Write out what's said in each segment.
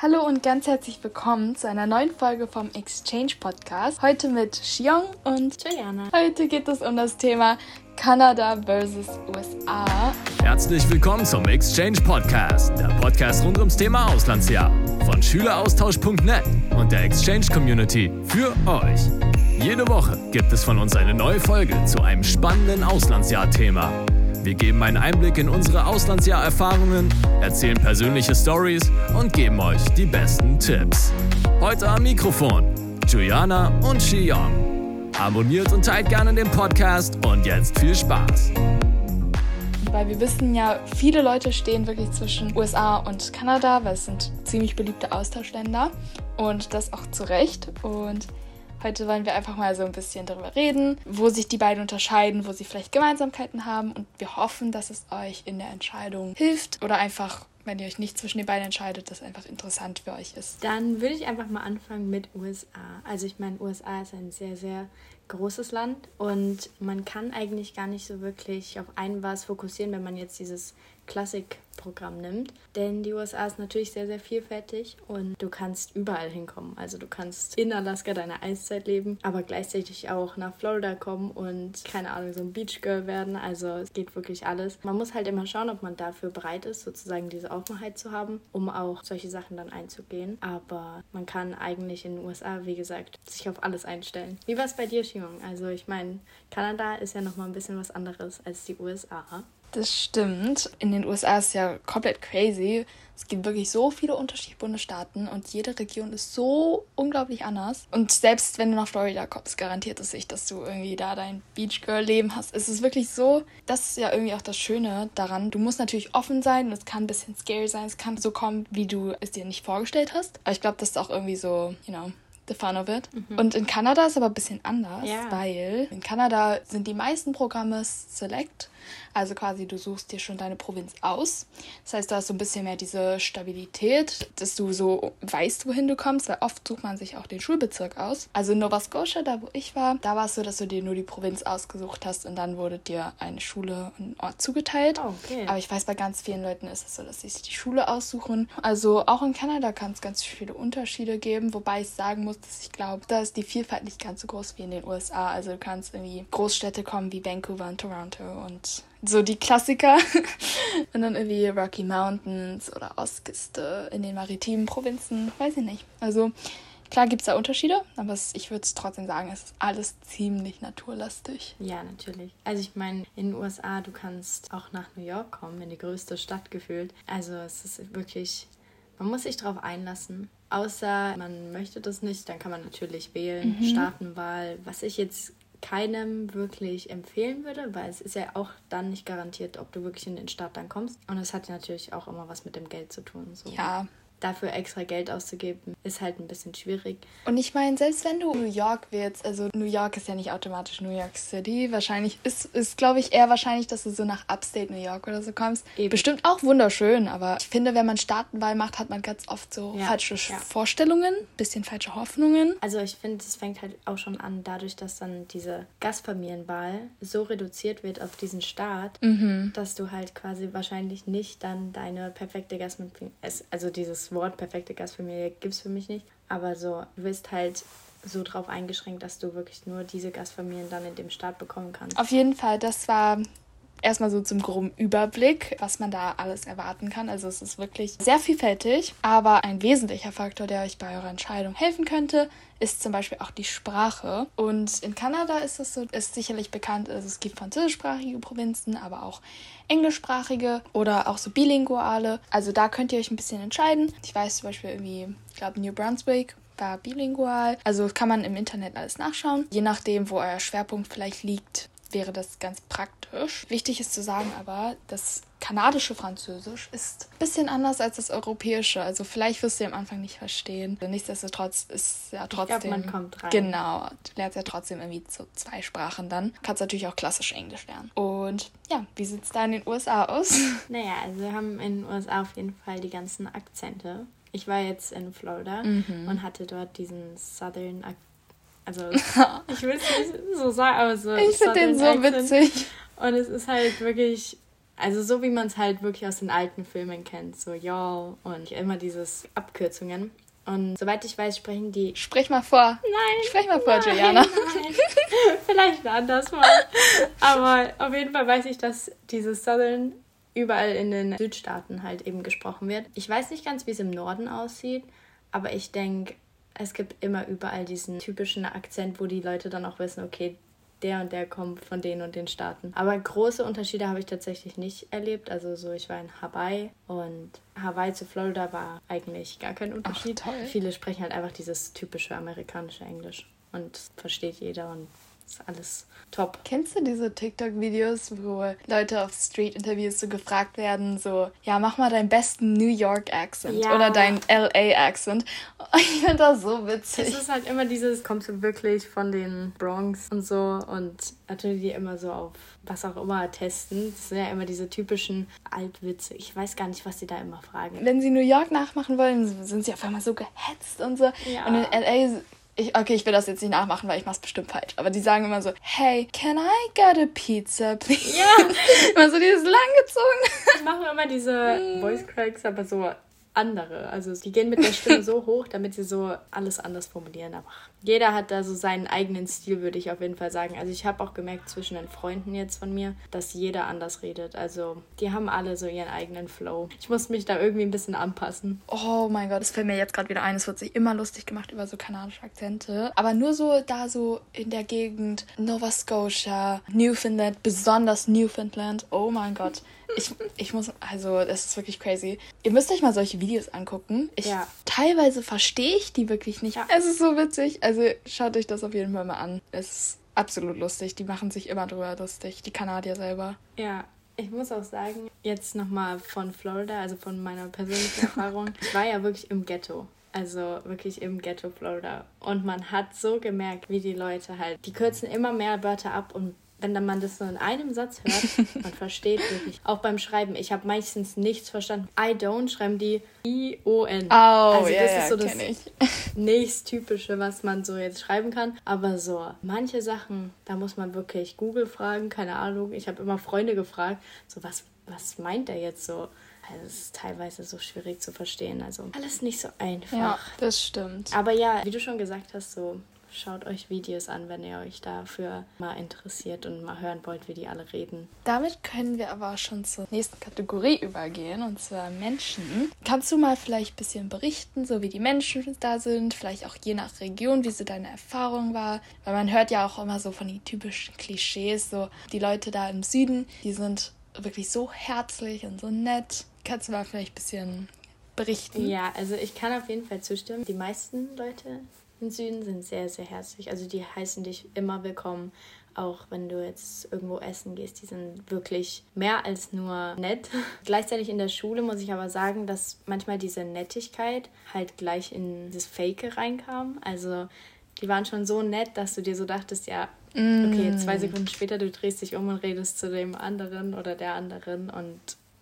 Hallo und ganz herzlich willkommen zu einer neuen Folge vom Exchange Podcast. Heute mit Xiong und Juliana. Heute geht es um das Thema Kanada versus USA. Herzlich willkommen zum Exchange Podcast, der Podcast rund ums Thema Auslandsjahr von Schüleraustausch.net und der Exchange Community für euch. Jede Woche gibt es von uns eine neue Folge zu einem spannenden Auslandsjahr-Thema. Wir geben einen Einblick in unsere Auslandsjahrerfahrungen, erzählen persönliche Stories und geben euch die besten Tipps. Heute am Mikrofon Juliana und Shiyong. Abonniert und teilt gerne den Podcast und jetzt viel Spaß. Weil wir wissen ja, viele Leute stehen wirklich zwischen USA und Kanada, weil es sind ziemlich beliebte Austauschländer und das auch zu Recht. Und Heute wollen wir einfach mal so ein bisschen darüber reden, wo sich die beiden unterscheiden, wo sie vielleicht Gemeinsamkeiten haben und wir hoffen, dass es euch in der Entscheidung hilft oder einfach, wenn ihr euch nicht zwischen den beiden entscheidet, dass einfach interessant für euch ist. Dann würde ich einfach mal anfangen mit USA. Also ich meine, USA ist ein sehr, sehr großes Land und man kann eigentlich gar nicht so wirklich auf ein was fokussieren, wenn man jetzt dieses Klassikprogramm nimmt. Denn die USA ist natürlich sehr, sehr vielfältig und du kannst überall hinkommen. Also du kannst in Alaska deine Eiszeit leben, aber gleichzeitig auch nach Florida kommen und keine Ahnung, so ein Beachgirl werden. Also es geht wirklich alles. Man muss halt immer schauen, ob man dafür bereit ist, sozusagen diese Offenheit zu haben, um auch solche Sachen dann einzugehen. Aber man kann eigentlich in den USA, wie gesagt, sich auf alles einstellen. Wie war es bei dir, Shimon? Also ich meine, Kanada ist ja nochmal ein bisschen was anderes als die USA. Das stimmt. In den USA ist es ja komplett crazy. Es gibt wirklich so viele unterschiedliche Bundesstaaten und jede Region ist so unglaublich anders. Und selbst wenn du nach Florida kommst, garantiert es sich, dass du irgendwie da dein Beachgirl-Leben hast. Es ist wirklich so, das ist ja irgendwie auch das Schöne daran. Du musst natürlich offen sein und es kann ein bisschen scary sein. Es kann so kommen, wie du es dir nicht vorgestellt hast. Aber ich glaube, das ist auch irgendwie so, you know, the fun of it. Mhm. Und in Kanada ist aber ein bisschen anders, ja. weil in Kanada sind die meisten Programme select. Also quasi, du suchst dir schon deine Provinz aus. Das heißt, du hast so ein bisschen mehr diese Stabilität, dass du so weißt, wohin du kommst, weil oft sucht man sich auch den Schulbezirk aus. Also in Nova Scotia, da wo ich war, da war es so, dass du dir nur die Provinz ausgesucht hast und dann wurde dir eine Schule und ein Ort zugeteilt. Oh, okay. Aber ich weiß, bei ganz vielen Leuten ist es so, dass sie sich die Schule aussuchen. Also auch in Kanada kann es ganz viele Unterschiede geben, wobei ich sagen muss, dass ich glaube, da ist die Vielfalt nicht ganz so groß wie in den USA. Also du kannst irgendwie Großstädte kommen wie Vancouver und Toronto und so die Klassiker. und dann irgendwie Rocky Mountains oder Ostküste in den maritimen Provinzen, weiß ich nicht. Also klar gibt es da Unterschiede, aber ich würde trotzdem sagen, es ist alles ziemlich naturlastig. Ja, natürlich. Also ich meine, in den USA, du kannst auch nach New York kommen, in die größte Stadt gefühlt. Also es ist wirklich, man muss sich darauf einlassen. Außer man möchte das nicht, dann kann man natürlich wählen, mhm. Staatenwahl. Was ich jetzt keinem wirklich empfehlen würde, weil es ist ja auch dann nicht garantiert, ob du wirklich in den Staat dann kommst. Und es hat natürlich auch immer was mit dem Geld zu tun. So. Ja, dafür extra Geld auszugeben, ist halt ein bisschen schwierig. Und ich meine, selbst wenn du New York willst, also New York ist ja nicht automatisch New York City, wahrscheinlich ist, ist glaube ich, eher wahrscheinlich, dass du so nach Upstate New York oder so kommst. Eben. Bestimmt auch wunderschön, aber ich finde, wenn man Staatenwahl macht, hat man ganz oft so ja. falsche ja. Vorstellungen, bisschen falsche Hoffnungen. Also ich finde, es fängt halt auch schon an, dadurch, dass dann diese Gastfamilienwahl so reduziert wird auf diesen Staat, mhm. dass du halt quasi wahrscheinlich nicht dann deine perfekte Gastfamilie, also dieses Wort perfekte Gastfamilie gibt es für mich nicht. Aber so, du wirst halt so drauf eingeschränkt, dass du wirklich nur diese Gastfamilien dann in dem Staat bekommen kannst. Auf jeden Fall, das war erstmal so zum groben Überblick, was man da alles erwarten kann. Also es ist wirklich sehr vielfältig, aber ein wesentlicher Faktor, der euch bei eurer Entscheidung helfen könnte, ist zum Beispiel auch die Sprache. Und in Kanada ist es so, ist sicherlich bekannt, also es gibt französischsprachige Provinzen, aber auch englischsprachige oder auch so bilinguale. Also da könnt ihr euch ein bisschen entscheiden. Ich weiß zum Beispiel irgendwie, ich glaube New Brunswick war bilingual. Also kann man im Internet alles nachschauen. Je nachdem, wo euer Schwerpunkt vielleicht liegt, wäre das ganz praktisch. Wichtig ist zu sagen aber, das kanadische Französisch ist ein bisschen anders als das europäische. Also vielleicht wirst du am Anfang nicht verstehen. Nichtsdestotrotz ist ja trotzdem. Ich glaub, man kommt rein. Genau. Du lernst ja trotzdem irgendwie so zwei Sprachen dann. Du kannst natürlich auch klassisch Englisch lernen. Und ja, wie sieht es da in den USA aus? Naja, also wir haben in den USA auf jeden Fall die ganzen Akzente. Ich war jetzt in Florida mhm. und hatte dort diesen Southern Akzent also, ich will es nicht so sagen, aber so. Ich finde den so Accent. witzig. Und es ist halt wirklich Also so wie man es halt wirklich aus den alten Filmen kennt. So, ja, und immer dieses Abkürzungen. Und soweit ich weiß, sprechen die. Sprich mal vor. Nein. Sprich mal vor, nein, Juliana. Nein. Vielleicht anders mal. Aber auf jeden Fall weiß ich, dass dieses Southern überall in den Südstaaten halt eben gesprochen wird. Ich weiß nicht ganz, wie es im Norden aussieht, aber ich denke, es gibt immer überall diesen typischen Akzent, wo die Leute dann auch wissen, okay, der und der kommt von den und den Staaten. Aber große Unterschiede habe ich tatsächlich nicht erlebt. Also so, ich war in Hawaii und Hawaii zu Florida war eigentlich gar kein Unterschied. Ach. Viele sprechen halt einfach dieses typische amerikanische Englisch und versteht jeder und ist alles top. Kennst du diese TikTok-Videos, wo Leute auf Street-Interviews so gefragt werden, so, ja, mach mal deinen besten New York-Accent Ja. oder deinen LA-Accent? Ich finde das so witzig. Es ist halt immer dieses, kommst du wirklich von den Bronx und so und natürlich die immer so auf was auch immer testen. Das sind ja immer diese typischen Altwitze. Ich weiß gar nicht, was die da immer fragen. Wenn sie New York nachmachen wollen, sind sie auf einmal so gehetzt und so. Ja. Und in LA, ich, okay, ich will das jetzt nicht nachmachen, weil ich mach's bestimmt falsch. Aber die sagen immer so, hey, can I get a pizza, please? Ja, immer so dieses langgezogen. die machen immer diese Voice Cracks, aber so andere. Also die gehen mit der Stimme so hoch, damit sie so alles anders formulieren. Aber jeder hat da so seinen eigenen Stil, würde ich auf jeden Fall sagen. Also ich habe auch gemerkt zwischen den Freunden jetzt von mir, dass jeder anders redet. Also die haben alle so ihren eigenen Flow. Ich muss mich da irgendwie ein bisschen anpassen. Oh mein Gott, das fällt mir jetzt gerade wieder ein. Es wird sich immer lustig gemacht über so kanadische Akzente. Aber nur so da so in der Gegend Nova Scotia, Newfoundland, besonders Newfoundland. Oh mein Gott. Ich, ich muss, also das ist wirklich crazy. Ihr müsst euch mal solche Videos angucken. Ich, Ja. Teilweise verstehe ich die wirklich nicht. Ja. Es ist so witzig. Also schaut euch das auf jeden Fall mal an. Es ist absolut lustig. Die machen sich immer drüber lustig. Die Kanadier selber. Ja, ich muss auch sagen, jetzt nochmal von Florida, also von meiner persönlichen Erfahrung. Ich war ja wirklich im Ghetto. Also wirklich im Ghetto Florida. Und man hat so gemerkt, wie die Leute halt, die kürzen immer mehr Wörter ab und wenn dann man das so in einem Satz hört, man versteht wirklich. Auch beim Schreiben, ich habe meistens nichts verstanden. I don't schreiben die I-O-N. Oh, also ja, das ja, ist so das ich. nächsttypische, was man so jetzt schreiben kann. Aber so manche Sachen, da muss man wirklich Google fragen, keine Ahnung. Ich habe immer Freunde gefragt, so was, was meint er jetzt so? Also es ist teilweise so schwierig zu verstehen. Also alles nicht so einfach. Ja, das stimmt. Aber ja, wie du schon gesagt hast, so schaut euch Videos an, wenn ihr euch dafür mal interessiert und mal hören wollt, wie die alle reden. Damit können wir aber schon zur nächsten Kategorie übergehen, und zwar Menschen. Kannst du mal vielleicht ein bisschen berichten, so wie die Menschen da sind, vielleicht auch je nach Region, wie so deine Erfahrung war? Weil man hört ja auch immer so von den typischen Klischees, so die Leute da im Süden, die sind wirklich so herzlich und so nett. Kannst du mal vielleicht ein bisschen berichten? Ja, also ich kann auf jeden Fall zustimmen. Die meisten Leute im Süden sind sehr, sehr herzlich. Also die heißen dich immer willkommen. Auch wenn du jetzt irgendwo essen gehst, die sind wirklich mehr als nur nett. Gleichzeitig in der Schule muss ich aber sagen, dass manchmal diese Nettigkeit halt gleich in das Fake reinkam. Also die waren schon so nett, dass du dir so dachtest, ja, okay, zwei Sekunden später, du drehst dich um und redest zu dem anderen oder der anderen und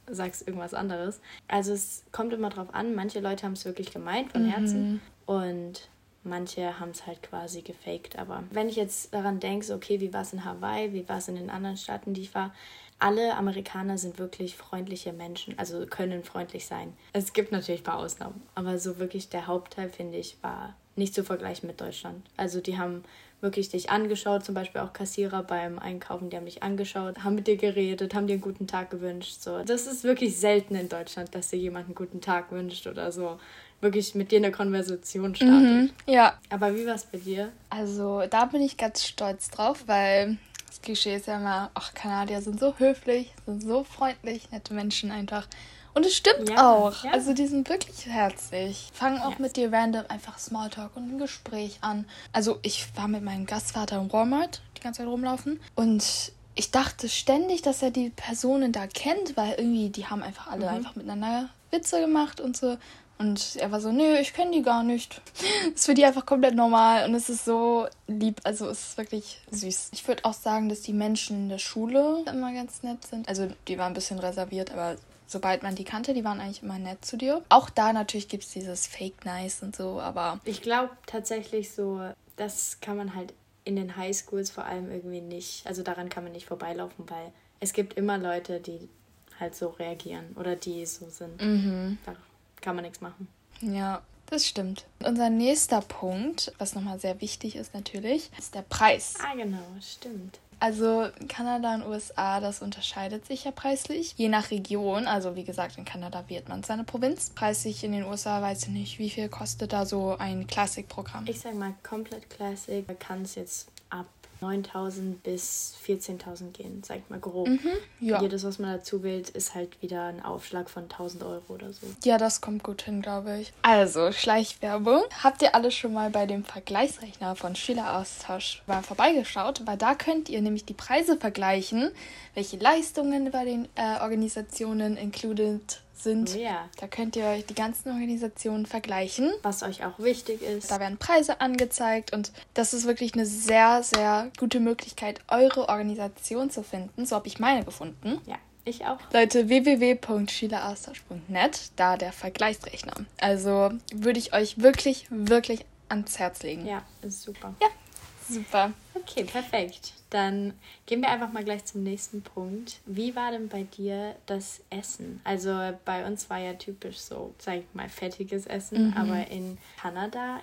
sagst irgendwas anderes. Also es kommt immer drauf an, manche Leute haben es wirklich gemeint von Herzen und manche haben es halt quasi gefaked. Aber wenn ich jetzt daran denke, so, okay, wie war es in Hawaii, wie war es in den anderen Staaten, die ich war, alle Amerikaner sind wirklich freundliche Menschen, also können freundlich sein. Es gibt natürlich ein paar Ausnahmen, aber so wirklich der Hauptteil, finde ich, war nicht zu vergleichen mit Deutschland. Also die haben wirklich dich angeschaut, zum Beispiel auch Kassierer beim Einkaufen, die haben dich angeschaut, haben mit dir geredet, haben dir einen guten Tag gewünscht. So, das ist wirklich selten in Deutschland, dass dir jemand einen guten Tag wünscht oder so wirklich mit dir eine Konversation startet. Mhm, ja, Aber wie war es bei dir? Also da bin ich ganz stolz drauf, weil das Klischee ist ja immer, ach, Kanadier sind so höflich, sind so freundlich, nette Menschen einfach. Und es stimmt Ja, auch. ja. Also die sind wirklich herzlich. Fangen auch Ja. mit dir random einfach Smalltalk und ein Gespräch an. Also ich war mit meinem Gastvater im Walmart die ganze Zeit rumlaufen und ich dachte ständig, dass er die Personen da kennt, weil irgendwie die haben einfach alle einfach miteinander Witze gemacht und so. Und er war so, nö, ich kenne die gar nicht. Das ist für die einfach komplett normal und es ist so lieb. Also es ist wirklich süß. Ich würde auch sagen, dass die Menschen in der Schule immer ganz nett sind. Also die waren ein bisschen reserviert, aber sobald man die kannte, die waren eigentlich immer nett zu dir. Auch da natürlich gibt es dieses Fake Nice und so, aber Ich glaube tatsächlich so, das kann man halt in den Highschools vor allem irgendwie nicht, also daran kann man nicht vorbeilaufen, weil es gibt immer Leute, die halt so reagieren oder die so sind. Mhm. Da kann man nichts machen. Ja, das stimmt. Unser nächster Punkt, was nochmal sehr wichtig ist natürlich, ist der Preis. Ah, genau, stimmt. Also Kanada und USA, das unterscheidet sich ja preislich. Je nach Region, also wie gesagt, in Kanada wählt man seine Provinz. Preislich in den USA weiß ich nicht, wie viel kostet da so ein Classic-Programm. Ich sag mal, komplett Classic kann es jetzt ab 9.000 bis 14.000 gehen, sag ich mal grob. Mhm, ja. Jedes, was man dazu wählt, ist halt wieder ein Aufschlag von 1.000 Euro oder so. Ja, das kommt gut hin, glaube ich. Also, Schleichwerbung. Habt ihr alle schon mal bei dem Vergleichsrechner von Schüleraustausch mal vorbeigeschaut? Weil da könnt ihr nämlich die Preise vergleichen, welche Leistungen bei den äh, Organisationen included sind. Ja. Da könnt ihr euch die ganzen Organisationen vergleichen. Was euch auch wichtig ist. Da werden Preise angezeigt und das ist wirklich eine sehr, sehr gute Möglichkeit, eure Organisation zu finden. So habe ich meine gefunden. Ja, ich auch. Leute, www.schüleraustausch.net, da der Vergleichsrechner. Also würde ich euch wirklich, wirklich ans Herz legen. Ja, ist super. Ja, super. Okay, perfekt. Dann gehen wir einfach mal gleich zum nächsten Punkt. Wie war denn bei dir das Essen? Also bei uns war ja typisch so, sag ich mal, fettiges Essen, Mhm. aber in Kanada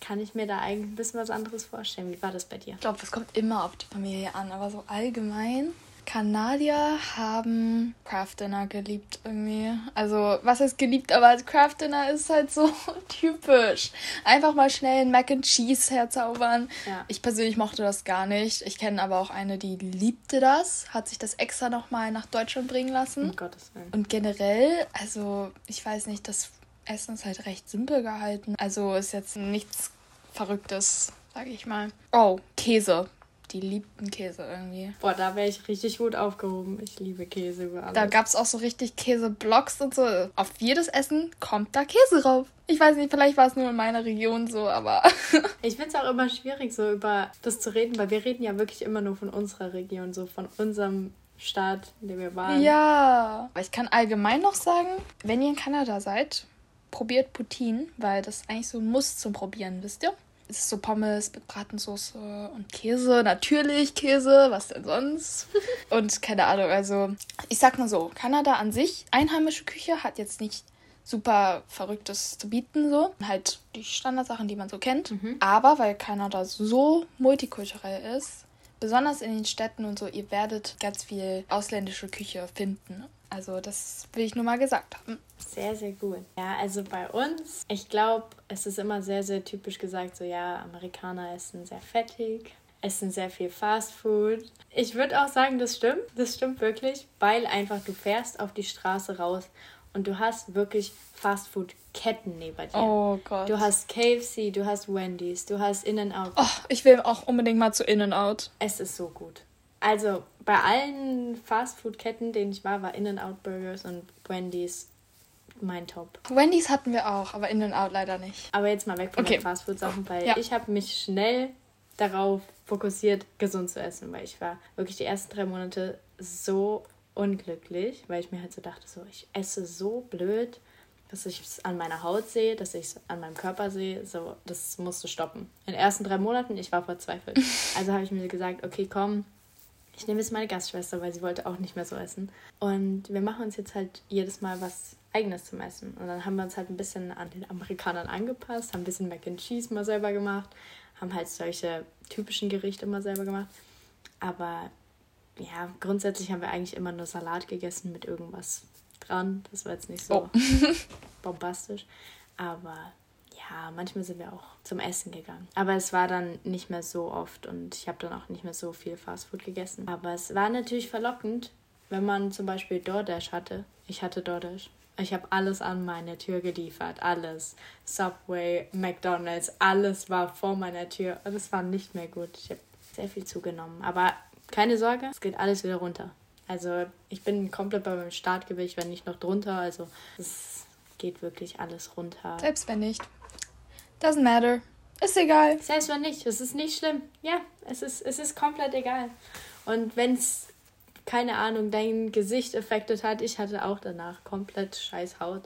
kann ich mir da eigentlich ein bisschen was anderes vorstellen. Wie war das bei dir? Ich glaube, es kommt immer auf die Familie an, aber so allgemein. Kanadier haben Craft Dinner geliebt irgendwie. Also, was ist geliebt, aber Craft Dinner ist halt so typisch. Einfach mal schnell ein Mac and Cheese herzaubern. Ja. Ich persönlich mochte das gar nicht. Ich kenne aber auch eine, die liebte das, hat sich das extra nochmal nach Deutschland bringen lassen. Um Gottes Willen. Und generell, also ich weiß nicht, das Essen ist halt recht simpel gehalten. Also ist jetzt nichts Verrücktes, sage ich mal. Oh, Käse. Die liebten Käse irgendwie. Boah, da wäre ich richtig gut aufgehoben. Ich liebe Käse über alles. Da gab es auch so richtig Käseblocks und so. Auf jedes Essen kommt da Käse drauf. Ich weiß nicht, vielleicht war es nur in meiner Region so, aber Ich finde es auch immer schwierig, so über das zu reden, weil wir reden ja wirklich immer nur von unserer Region, so von unserem Staat, in dem wir waren. ja. Aber ich kann allgemein noch sagen, wenn ihr in Kanada seid, probiert Poutine, weil das eigentlich so ein Muss zum Probieren, wisst ihr? Es ist so Pommes mit Bratensauce und Käse, natürlich Käse, was denn sonst? und keine Ahnung, also ich sag mal so, Kanada an sich, einheimische Küche hat jetzt nicht super Verrücktes zu bieten, so. Halt die Standardsachen, die man so kennt. Aber weil Kanada so multikulturell ist, besonders in den Städten und so, ihr werdet ganz viel ausländische Küche finden. Also das will ich nur mal gesagt haben. Sehr, sehr gut. Ja, also bei uns, ich glaube, es ist immer sehr, sehr typisch gesagt, so ja, Amerikaner essen sehr fettig, essen sehr viel Fast Food. Ich würde auch sagen, das stimmt. Das stimmt wirklich, weil einfach du fährst auf die Straße raus und du hast wirklich Fast Food Ketten neben dir. Oh Gott. Du hast KFC, du hast Wendy's, du hast In-N-Out. Oh, ich will auch unbedingt mal zu In-N-Out. Es ist so gut. Also bei allen Fastfood-Ketten, denen ich war, war In-N-Out Burgers und Wendy's mein Top. Wendy's hatten wir auch, aber In-N-Out leider nicht. Aber jetzt mal weg von Okay. den Fastfood-Sachen, weil Ja. ich habe mich schnell darauf fokussiert, gesund zu essen, weil ich war wirklich die ersten drei Monate so unglücklich, weil ich mir halt so dachte, so ich esse so blöd, dass ich es an meiner Haut sehe, dass ich es an meinem Körper sehe, so das musste stoppen. In den ersten drei Monaten, ich war verzweifelt. Also habe ich mir gesagt, okay, komm, ich nehme jetzt meine Gastschwester, weil sie wollte auch nicht mehr so essen. Und wir machen uns jetzt halt jedes Mal was Eigenes zum Essen. Und dann haben wir uns halt ein bisschen an den Amerikanern angepasst, haben ein bisschen Mac and Cheese mal selber gemacht, haben halt solche typischen Gerichte mal selber gemacht. Aber ja, grundsätzlich haben wir eigentlich immer nur Salat gegessen mit irgendwas dran. Das war jetzt nicht so Oh. bombastisch. Aber ja, manchmal sind wir auch zum Essen gegangen. Aber es war dann nicht mehr so oft und ich habe dann auch nicht mehr so viel Fastfood gegessen. Aber es war natürlich verlockend, wenn man zum Beispiel DoorDash hatte. Ich hatte DoorDash. Ich habe alles an meine Tür geliefert. Alles. Subway, McDonalds, alles war vor meiner Tür. Und es war nicht mehr gut. Ich habe sehr viel zugenommen. Aber keine Sorge, es geht alles wieder runter. Also ich bin komplett bei meinem Startgewicht, wenn nicht noch drunter. Also es geht wirklich alles runter. Selbst wenn nicht. Doesn't matter. Ist egal. Selbst wenn nicht, es ist nicht schlimm. Ja, es ist, es ist komplett egal. Und wenn es, keine Ahnung, dein Gesicht affected hat, ich hatte auch danach komplett scheiß Haut.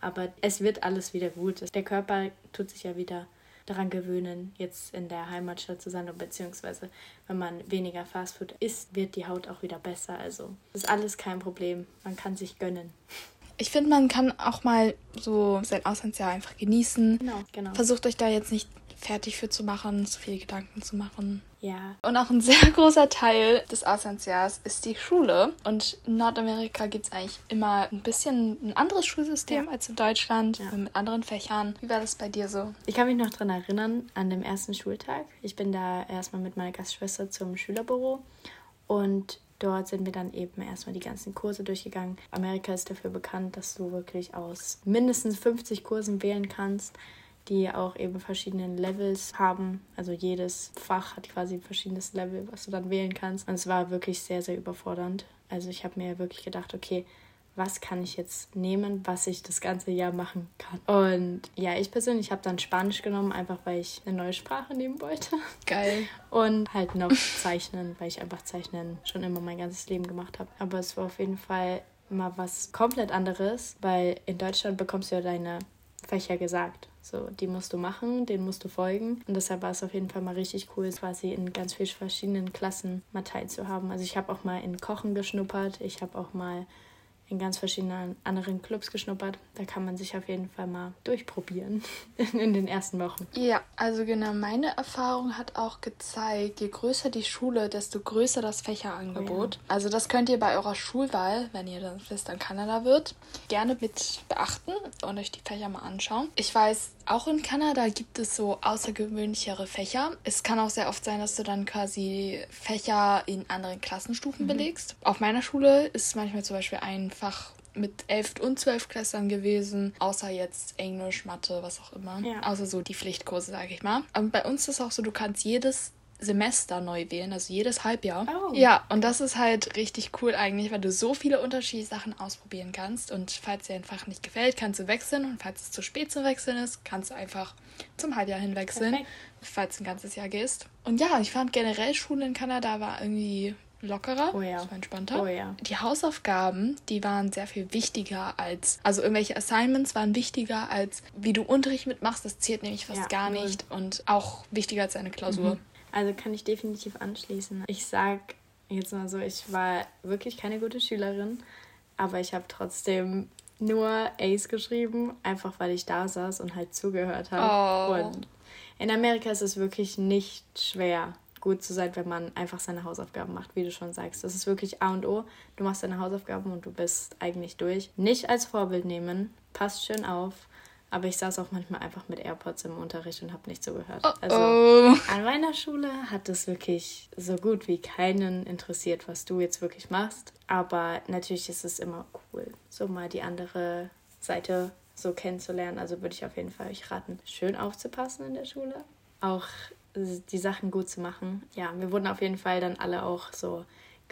Aber es wird alles wieder gut. Der Körper tut sich ja wieder daran gewöhnen, jetzt in der Heimatstadt zu sein, beziehungsweise wenn man weniger Fastfood isst, wird die Haut auch wieder besser. Also ist alles kein Problem. Man kann sich gönnen. Ich finde, man kann auch mal so sein Auslandsjahr einfach genießen. Genau, genau. Versucht euch da jetzt nicht fertig für zu machen, zu viele Gedanken zu machen. Ja. Und auch ein sehr großer Teil des Auslandsjahres ist die Schule. Und in Nordamerika gibt es eigentlich immer ein bisschen ein anderes Schulsystem ja. als in Deutschland, ja. mit anderen Fächern. Wie war das bei dir so? Ich kann mich noch daran erinnern, an dem ersten Schultag. Ich bin da erstmal mit meiner Gastschwester zum Schülerbüro und Dort sind wir dann eben erstmal die ganzen Kurse durchgegangen. Amerika ist dafür bekannt, dass du wirklich aus mindestens 50 Kursen wählen kannst die auch eben verschiedene Levels haben. Also jedes Fach hat quasi ein verschiedenes Level, was du dann wählen kannst. Und es war wirklich sehr, sehr überfordernd. Also ich habe mir wirklich gedacht, okay, was kann ich jetzt nehmen, was ich das ganze Jahr machen kann. Und ja, ich persönlich habe dann Spanisch genommen, einfach weil ich eine neue Sprache nehmen wollte. Geil. Und halt noch Zeichnen, weil ich einfach Zeichnen schon immer mein ganzes Leben gemacht habe. Aber es war auf jeden Fall mal was komplett anderes, weil in Deutschland bekommst du ja deine Fächer gesagt. So, die musst du machen, den musst du folgen. Und deshalb war es auf jeden Fall mal richtig cool, quasi in ganz vielen verschiedenen Klassen mal teilzuhaben. Also ich habe auch mal in Kochen geschnuppert, ich habe auch mal in ganz verschiedenen anderen Clubs geschnuppert. Da kann man sich auf jeden Fall mal durchprobieren in den ersten Wochen. Ja, also genau, meine Erfahrung hat auch gezeigt, je größer die Schule, desto größer das Fächerangebot. Oh ja. Also das könnt ihr bei eurer Schulwahl, wenn ihr dann wisst, dann Kanada wird, gerne mit beachten und euch die Fächer mal anschauen. Ich weiß, auch in Kanada gibt es so außergewöhnlichere Fächer. Es kann auch sehr oft sein, dass du dann quasi Fächer in anderen Klassenstufen mhm. belegst. Auf meiner Schule ist manchmal zum Beispiel ein Fach mit elf und zwölf Klässlern gewesen, außer jetzt Englisch, Mathe, was auch immer. Ja. Außer so die Pflichtkurse, sage ich mal. Und bei uns ist es auch so, du kannst jedes Semester neu wählen, also jedes Halbjahr. Oh. Ja, und das ist halt richtig cool eigentlich, weil du so viele unterschiedliche Sachen ausprobieren kannst. Und falls dir ein Fach nicht gefällt, kannst du wechseln. Und falls es zu spät zu wechseln ist, kannst du einfach zum Halbjahr hinwechseln, Perfekt. falls du ein ganzes Jahr gehst. Und ja, ich fand generell Schule in Kanada war irgendwie lockerer, oh ja. das war entspannter. Oh ja. Die Hausaufgaben, die waren sehr viel wichtiger als, also irgendwelche Assignments waren wichtiger als, wie du Unterricht mitmachst, das zählt nämlich fast ja, gar nicht und auch wichtiger als eine Klausur. Mhm. Also kann ich definitiv anschließen. Ich sag jetzt mal so, ich war wirklich keine gute Schülerin, aber ich habe trotzdem nur Ace geschrieben, einfach weil ich da saß und halt zugehört habe. Oh. Und in Amerika ist es wirklich nicht schwer, gut zu sein, wenn man einfach seine Hausaufgaben macht, wie du schon sagst. Das ist wirklich A und O. Du machst deine Hausaufgaben und du bist eigentlich durch. Nicht als Vorbild nehmen, passt schön auf. Aber ich saß auch manchmal einfach mit AirPods im Unterricht und habe nicht zugehört. Oh, also oh. an meiner Schule hat es wirklich so gut wie keinen interessiert, was du jetzt wirklich machst. Aber natürlich ist es immer cool, so mal die andere Seite so kennenzulernen. Also würde ich auf jeden Fall euch raten, schön aufzupassen in der Schule. Auch die Sachen gut zu machen. Ja, wir wurden auf jeden Fall dann alle auch so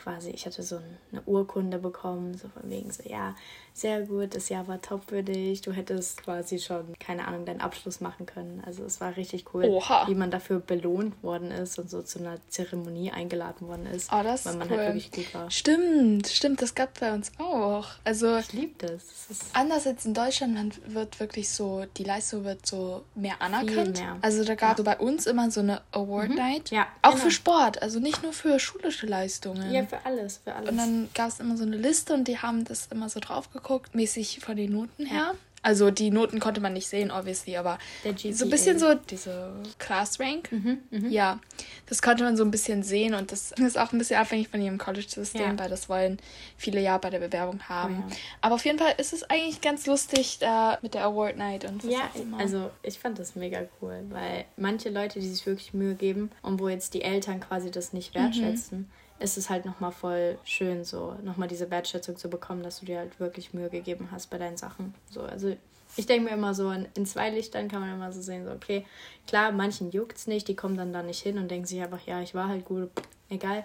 quasi, ich hatte so eine Urkunde bekommen, so von wegen so, ja, sehr gut, das Jahr war top für dich, du hättest quasi schon, keine Ahnung, deinen Abschluss machen können. Also es war richtig cool, Oha. wie man dafür belohnt worden ist und so zu einer Zeremonie eingeladen worden ist, oh, das weil man cool. halt wirklich gut war. Stimmt, stimmt, das gab bei uns auch. Also ich liebe das. das anders als in Deutschland, man wird wirklich so, die Leistung wird so mehr anerkannt. Mehr. Also da gab es ja. so bei uns immer so eine Award Night, mhm. ja, auch genau. für Sport, also nicht nur für schulische Leistungen. Ja, für alles, für alles. Und dann gab es immer so eine Liste und die haben das immer so drauf geguckt, mäßig von den Noten her. Ja. Also die Noten konnte man nicht sehen, obviously, aber so ein bisschen so diese Class Rank. Mhm, mh. Ja, das konnte man so ein bisschen sehen und das ist auch ein bisschen abhängig von ihrem College-System, ja. weil das wollen viele ja bei der Bewerbung haben. Oh, ja. Aber auf jeden Fall ist es eigentlich ganz lustig da mit der Award Night und was Ja, also ich fand das mega cool, weil manche Leute, die sich wirklich Mühe geben und wo jetzt die Eltern quasi das nicht wertschätzen, mhm ist es halt nochmal voll schön, so nochmal diese Wertschätzung zu bekommen, dass du dir halt wirklich Mühe gegeben hast bei deinen Sachen. So, also ich denke mir immer so, in, in, zwei Lichtern kann man immer so sehen, so, okay, klar, manchen juckt es nicht, die kommen dann da nicht hin und denken sich einfach, ja, ich war halt gut, egal.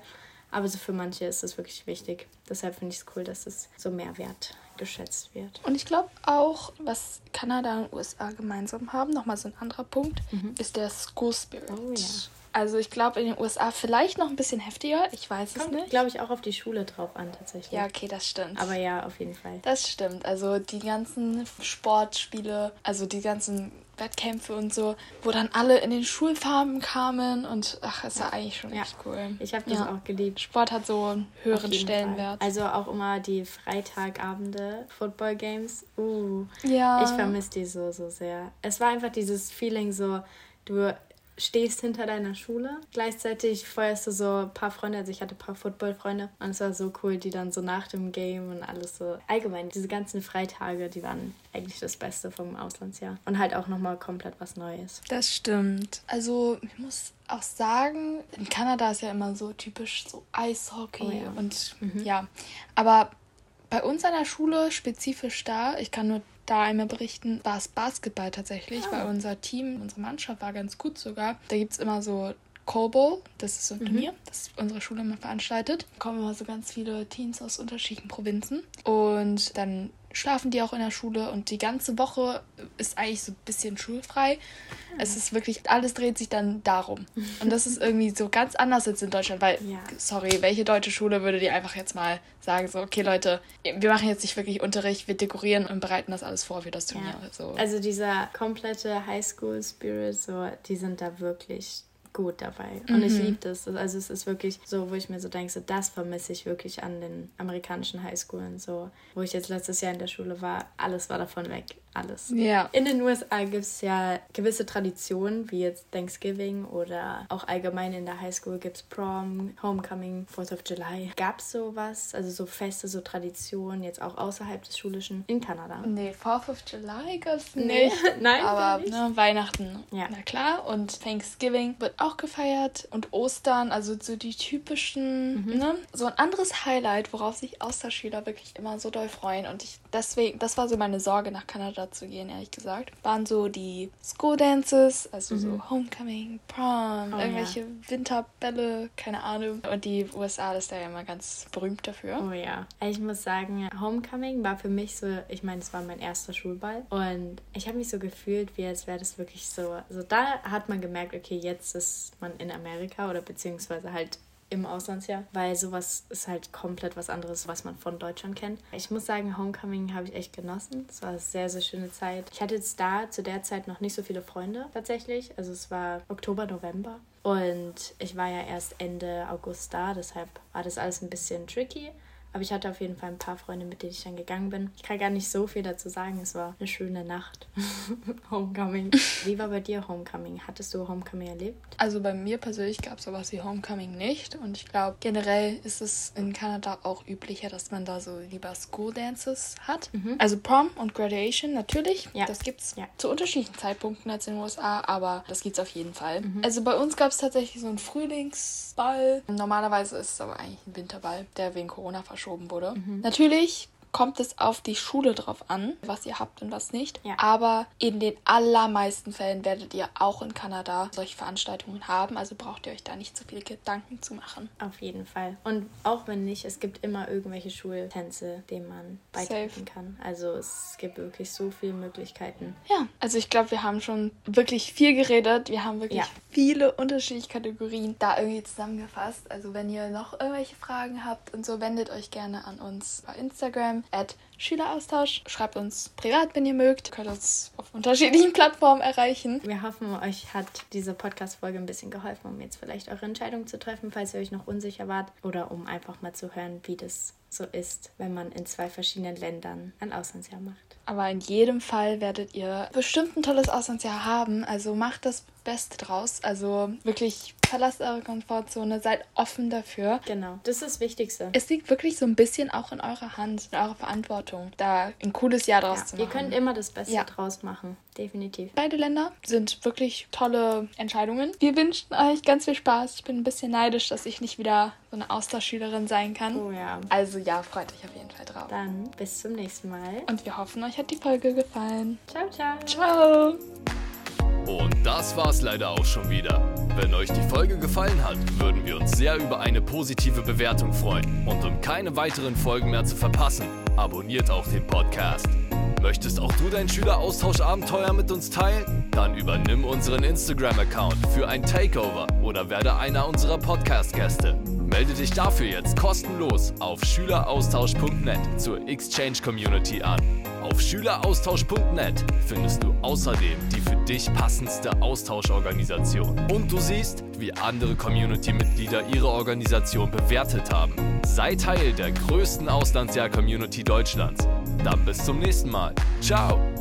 Aber so für manche ist es wirklich wichtig. Deshalb finde ich es cool, dass es so mehr wert geschätzt wird. Und ich glaube auch, was Kanada und USA gemeinsam haben, nochmal so ein anderer Punkt, mhm. ist der School Spirit. Oh ja. Also ich glaube in den USA vielleicht noch ein bisschen heftiger. Ich weiß Kommt, es nicht. glaube ich, auch auf die Schule drauf an tatsächlich. Ja, okay, das stimmt. Aber ja, auf jeden Fall. Das stimmt. Also die ganzen Sportspiele, also die ganzen Wettkämpfe und so, wo dann alle in den Schulfarben kamen und ach, es war eigentlich schon Ja. echt cool. Ich habe das Ja. auch geliebt. Sport hat so einen höheren Stellenwert. Fall. Also auch immer die Freitagabende, Football Games. Uh, ja. ich vermisse die so, so sehr. Es war einfach dieses Feeling so, du stehst hinter deiner Schule. Gleichzeitig feuerst du so ein paar Freunde, also ich hatte ein paar Football-Freunde und es war so cool, die dann so nach dem Game und alles so. Allgemein, diese ganzen Freitage, die waren eigentlich das Beste vom Auslandsjahr. Und halt auch nochmal komplett was Neues. Das stimmt. Also, ich muss auch sagen, in Kanada ist ja immer so typisch so Eishockey Oh ja. und ja. Aber bei uns an der Schule, spezifisch da, ich kann nur da einmal berichten, war es Basketball tatsächlich, weil unser Team, unsere Mannschaft war ganz gut sogar. Da gibt es immer so Bowl, das ist so ein Turnier, das unsere Schule immer veranstaltet. Da kommen immer so ganz viele Teams aus unterschiedlichen Provinzen und dann schlafen die auch in der Schule und die ganze Woche ist eigentlich so ein bisschen schulfrei. Es ist wirklich, alles dreht sich dann darum. Und das ist irgendwie so ganz anders als in Deutschland, weil, Ja. sorry, welche deutsche Schule würde dir einfach jetzt mal sagen, so, okay Leute, wir machen jetzt nicht wirklich Unterricht, wir dekorieren und bereiten das alles vor für das Turnier. Ja. So. Also dieser komplette Highschool-Spirit, so, die sind da wirklich gut dabei. Und ich liebe das. Also es ist wirklich so, wo ich mir so denke, so, das vermisse ich wirklich an den amerikanischen Highschoolen. So, wo ich jetzt letztes Jahr in der Schule war, alles war davon weg. Alles. ja. In den USA gibt es ja gewisse Traditionen, wie jetzt Thanksgiving oder auch allgemein in der Highschool gibt es Prom, Homecoming, 4th of July. Gab es sowas, also so Feste, so Traditionen, jetzt auch außerhalb des Schulischen in Kanada? Nee, 4th of July gab's Nee. nicht. Nein, gar aber nicht. ne, Weihnachten, Ja. na klar. Und Thanksgiving wird auch gefeiert. Und Ostern, also so die typischen, Mhm. ne? So ein anderes Highlight, worauf sich Austauschschüler wirklich immer so doll freuen. Und ich deswegen, das war so meine Sorge, nach Kanada zu gehen, ehrlich gesagt. Waren so die School Dances, also so Homecoming, Prom, Mhm. Oh, irgendwelche Winterbälle, keine Ahnung. Und die USA, ist ja immer ganz berühmt dafür. Oh ja. Ich muss sagen, Homecoming war für mich so, ich meine, es war mein erster Schulball und ich habe mich so gefühlt, wie als wäre das wirklich so. Also da hat man gemerkt, okay, jetzt ist man in Amerika oder beziehungsweise halt im Auslandsjahr, weil sowas ist halt komplett was anderes, was man von Deutschland kennt. Ich muss sagen, Homecoming habe ich echt genossen. Es war eine sehr, sehr schöne Zeit. Ich hatte jetzt da zu der Zeit noch nicht so viele Freunde tatsächlich. Also es war Oktober, November. Und ich war ja erst Ende August da, deshalb war das alles ein bisschen tricky. Aber ich hatte auf jeden Fall ein paar Freunde, mit denen ich dann gegangen bin. Ich kann gar nicht so viel dazu sagen. Es war eine schöne Nacht. Homecoming. Wie war bei dir Homecoming? Hattest du Homecoming erlebt? Also bei mir persönlich gab es sowas wie Homecoming nicht. Und ich glaube, generell ist es in Kanada auch üblicher, dass man da so lieber School Dances hat. Also Prom und Graduation natürlich. Ja. Das gibt's Ja. zu unterschiedlichen Zeitpunkten als in den USA, aber das gibt's auf jeden Fall. Also bei uns gab es tatsächlich so einen Frühlingsball. Normalerweise ist es aber eigentlich ein Winterball, der wegen Corona verschoben wurde. Natürlich kommt es auf die Schule drauf an, was ihr habt und was nicht. Ja. Aber in den allermeisten Fällen werdet ihr auch in Kanada solche Veranstaltungen haben. Also braucht ihr euch da nicht so viel Gedanken zu machen. Auf jeden Fall. Und auch wenn nicht, es gibt immer irgendwelche Schultänze, denen man beitreten kann. Also es gibt wirklich so viele Möglichkeiten. Ja, also ich glaube, wir haben schon wirklich viel geredet. Wir haben wirklich Ja. viele unterschiedliche Kategorien da irgendwie zusammengefasst. Also wenn ihr noch irgendwelche Fragen habt und so, wendet euch gerne an uns bei Instagram at Schüleraustausch. Schreibt uns privat, wenn ihr mögt. Ihr könnt uns auf unterschiedlichen Plattformen erreichen. Wir hoffen, euch hat diese Podcast-Folge ein bisschen geholfen, um jetzt vielleicht eure Entscheidung zu treffen, falls ihr euch noch unsicher wart. Oder um einfach mal zu hören, wie das so ist, wenn man in zwei verschiedenen Ländern ein Auslandsjahr macht. Aber in jedem Fall werdet ihr bestimmt ein tolles Auslandsjahr haben. Also macht das Beste draus. Also wirklich verlasst eure Komfortzone, seid offen dafür. Genau, das ist das Wichtigste. Es liegt wirklich so ein bisschen auch in eurer Hand, in eurer Verantwortung, da ein cooles Jahr draus Ja, zu ihr machen. könnt immer das Beste Ja. draus machen. Definitiv. Beide Länder sind wirklich tolle Entscheidungen. Wir wünschen euch ganz viel Spaß. Ich bin ein bisschen neidisch, dass ich nicht wieder so eine Austauschschülerin sein kann. Oh ja. Also ja, freut euch auf jeden Fall drauf. Dann bis zum nächsten Mal. Und wir hoffen, euch hat die Folge gefallen. Ciao, ciao. Ciao! Und das war's leider auch schon wieder. Wenn euch die Folge gefallen hat, würden wir uns sehr über eine positive Bewertung freuen. Und um keine weiteren Folgen mehr zu verpassen, abonniert auch den Podcast. Möchtest auch du dein Schüleraustauschabenteuer mit uns teilen? Dann übernimm unseren Instagram-Account für ein Takeover oder werde einer unserer Podcast-Gäste. Melde dich dafür jetzt kostenlos auf schüleraustausch.net zur Exchange Community an. Auf schüleraustausch.net findest du außerdem die für dich passendste Austauschorganisation. Und du siehst, wie andere Community-Mitglieder ihre Organisation bewertet haben. Sei Teil der größten Auslandsjahr-Community Deutschlands. Dann bis zum nächsten Mal. Ciao!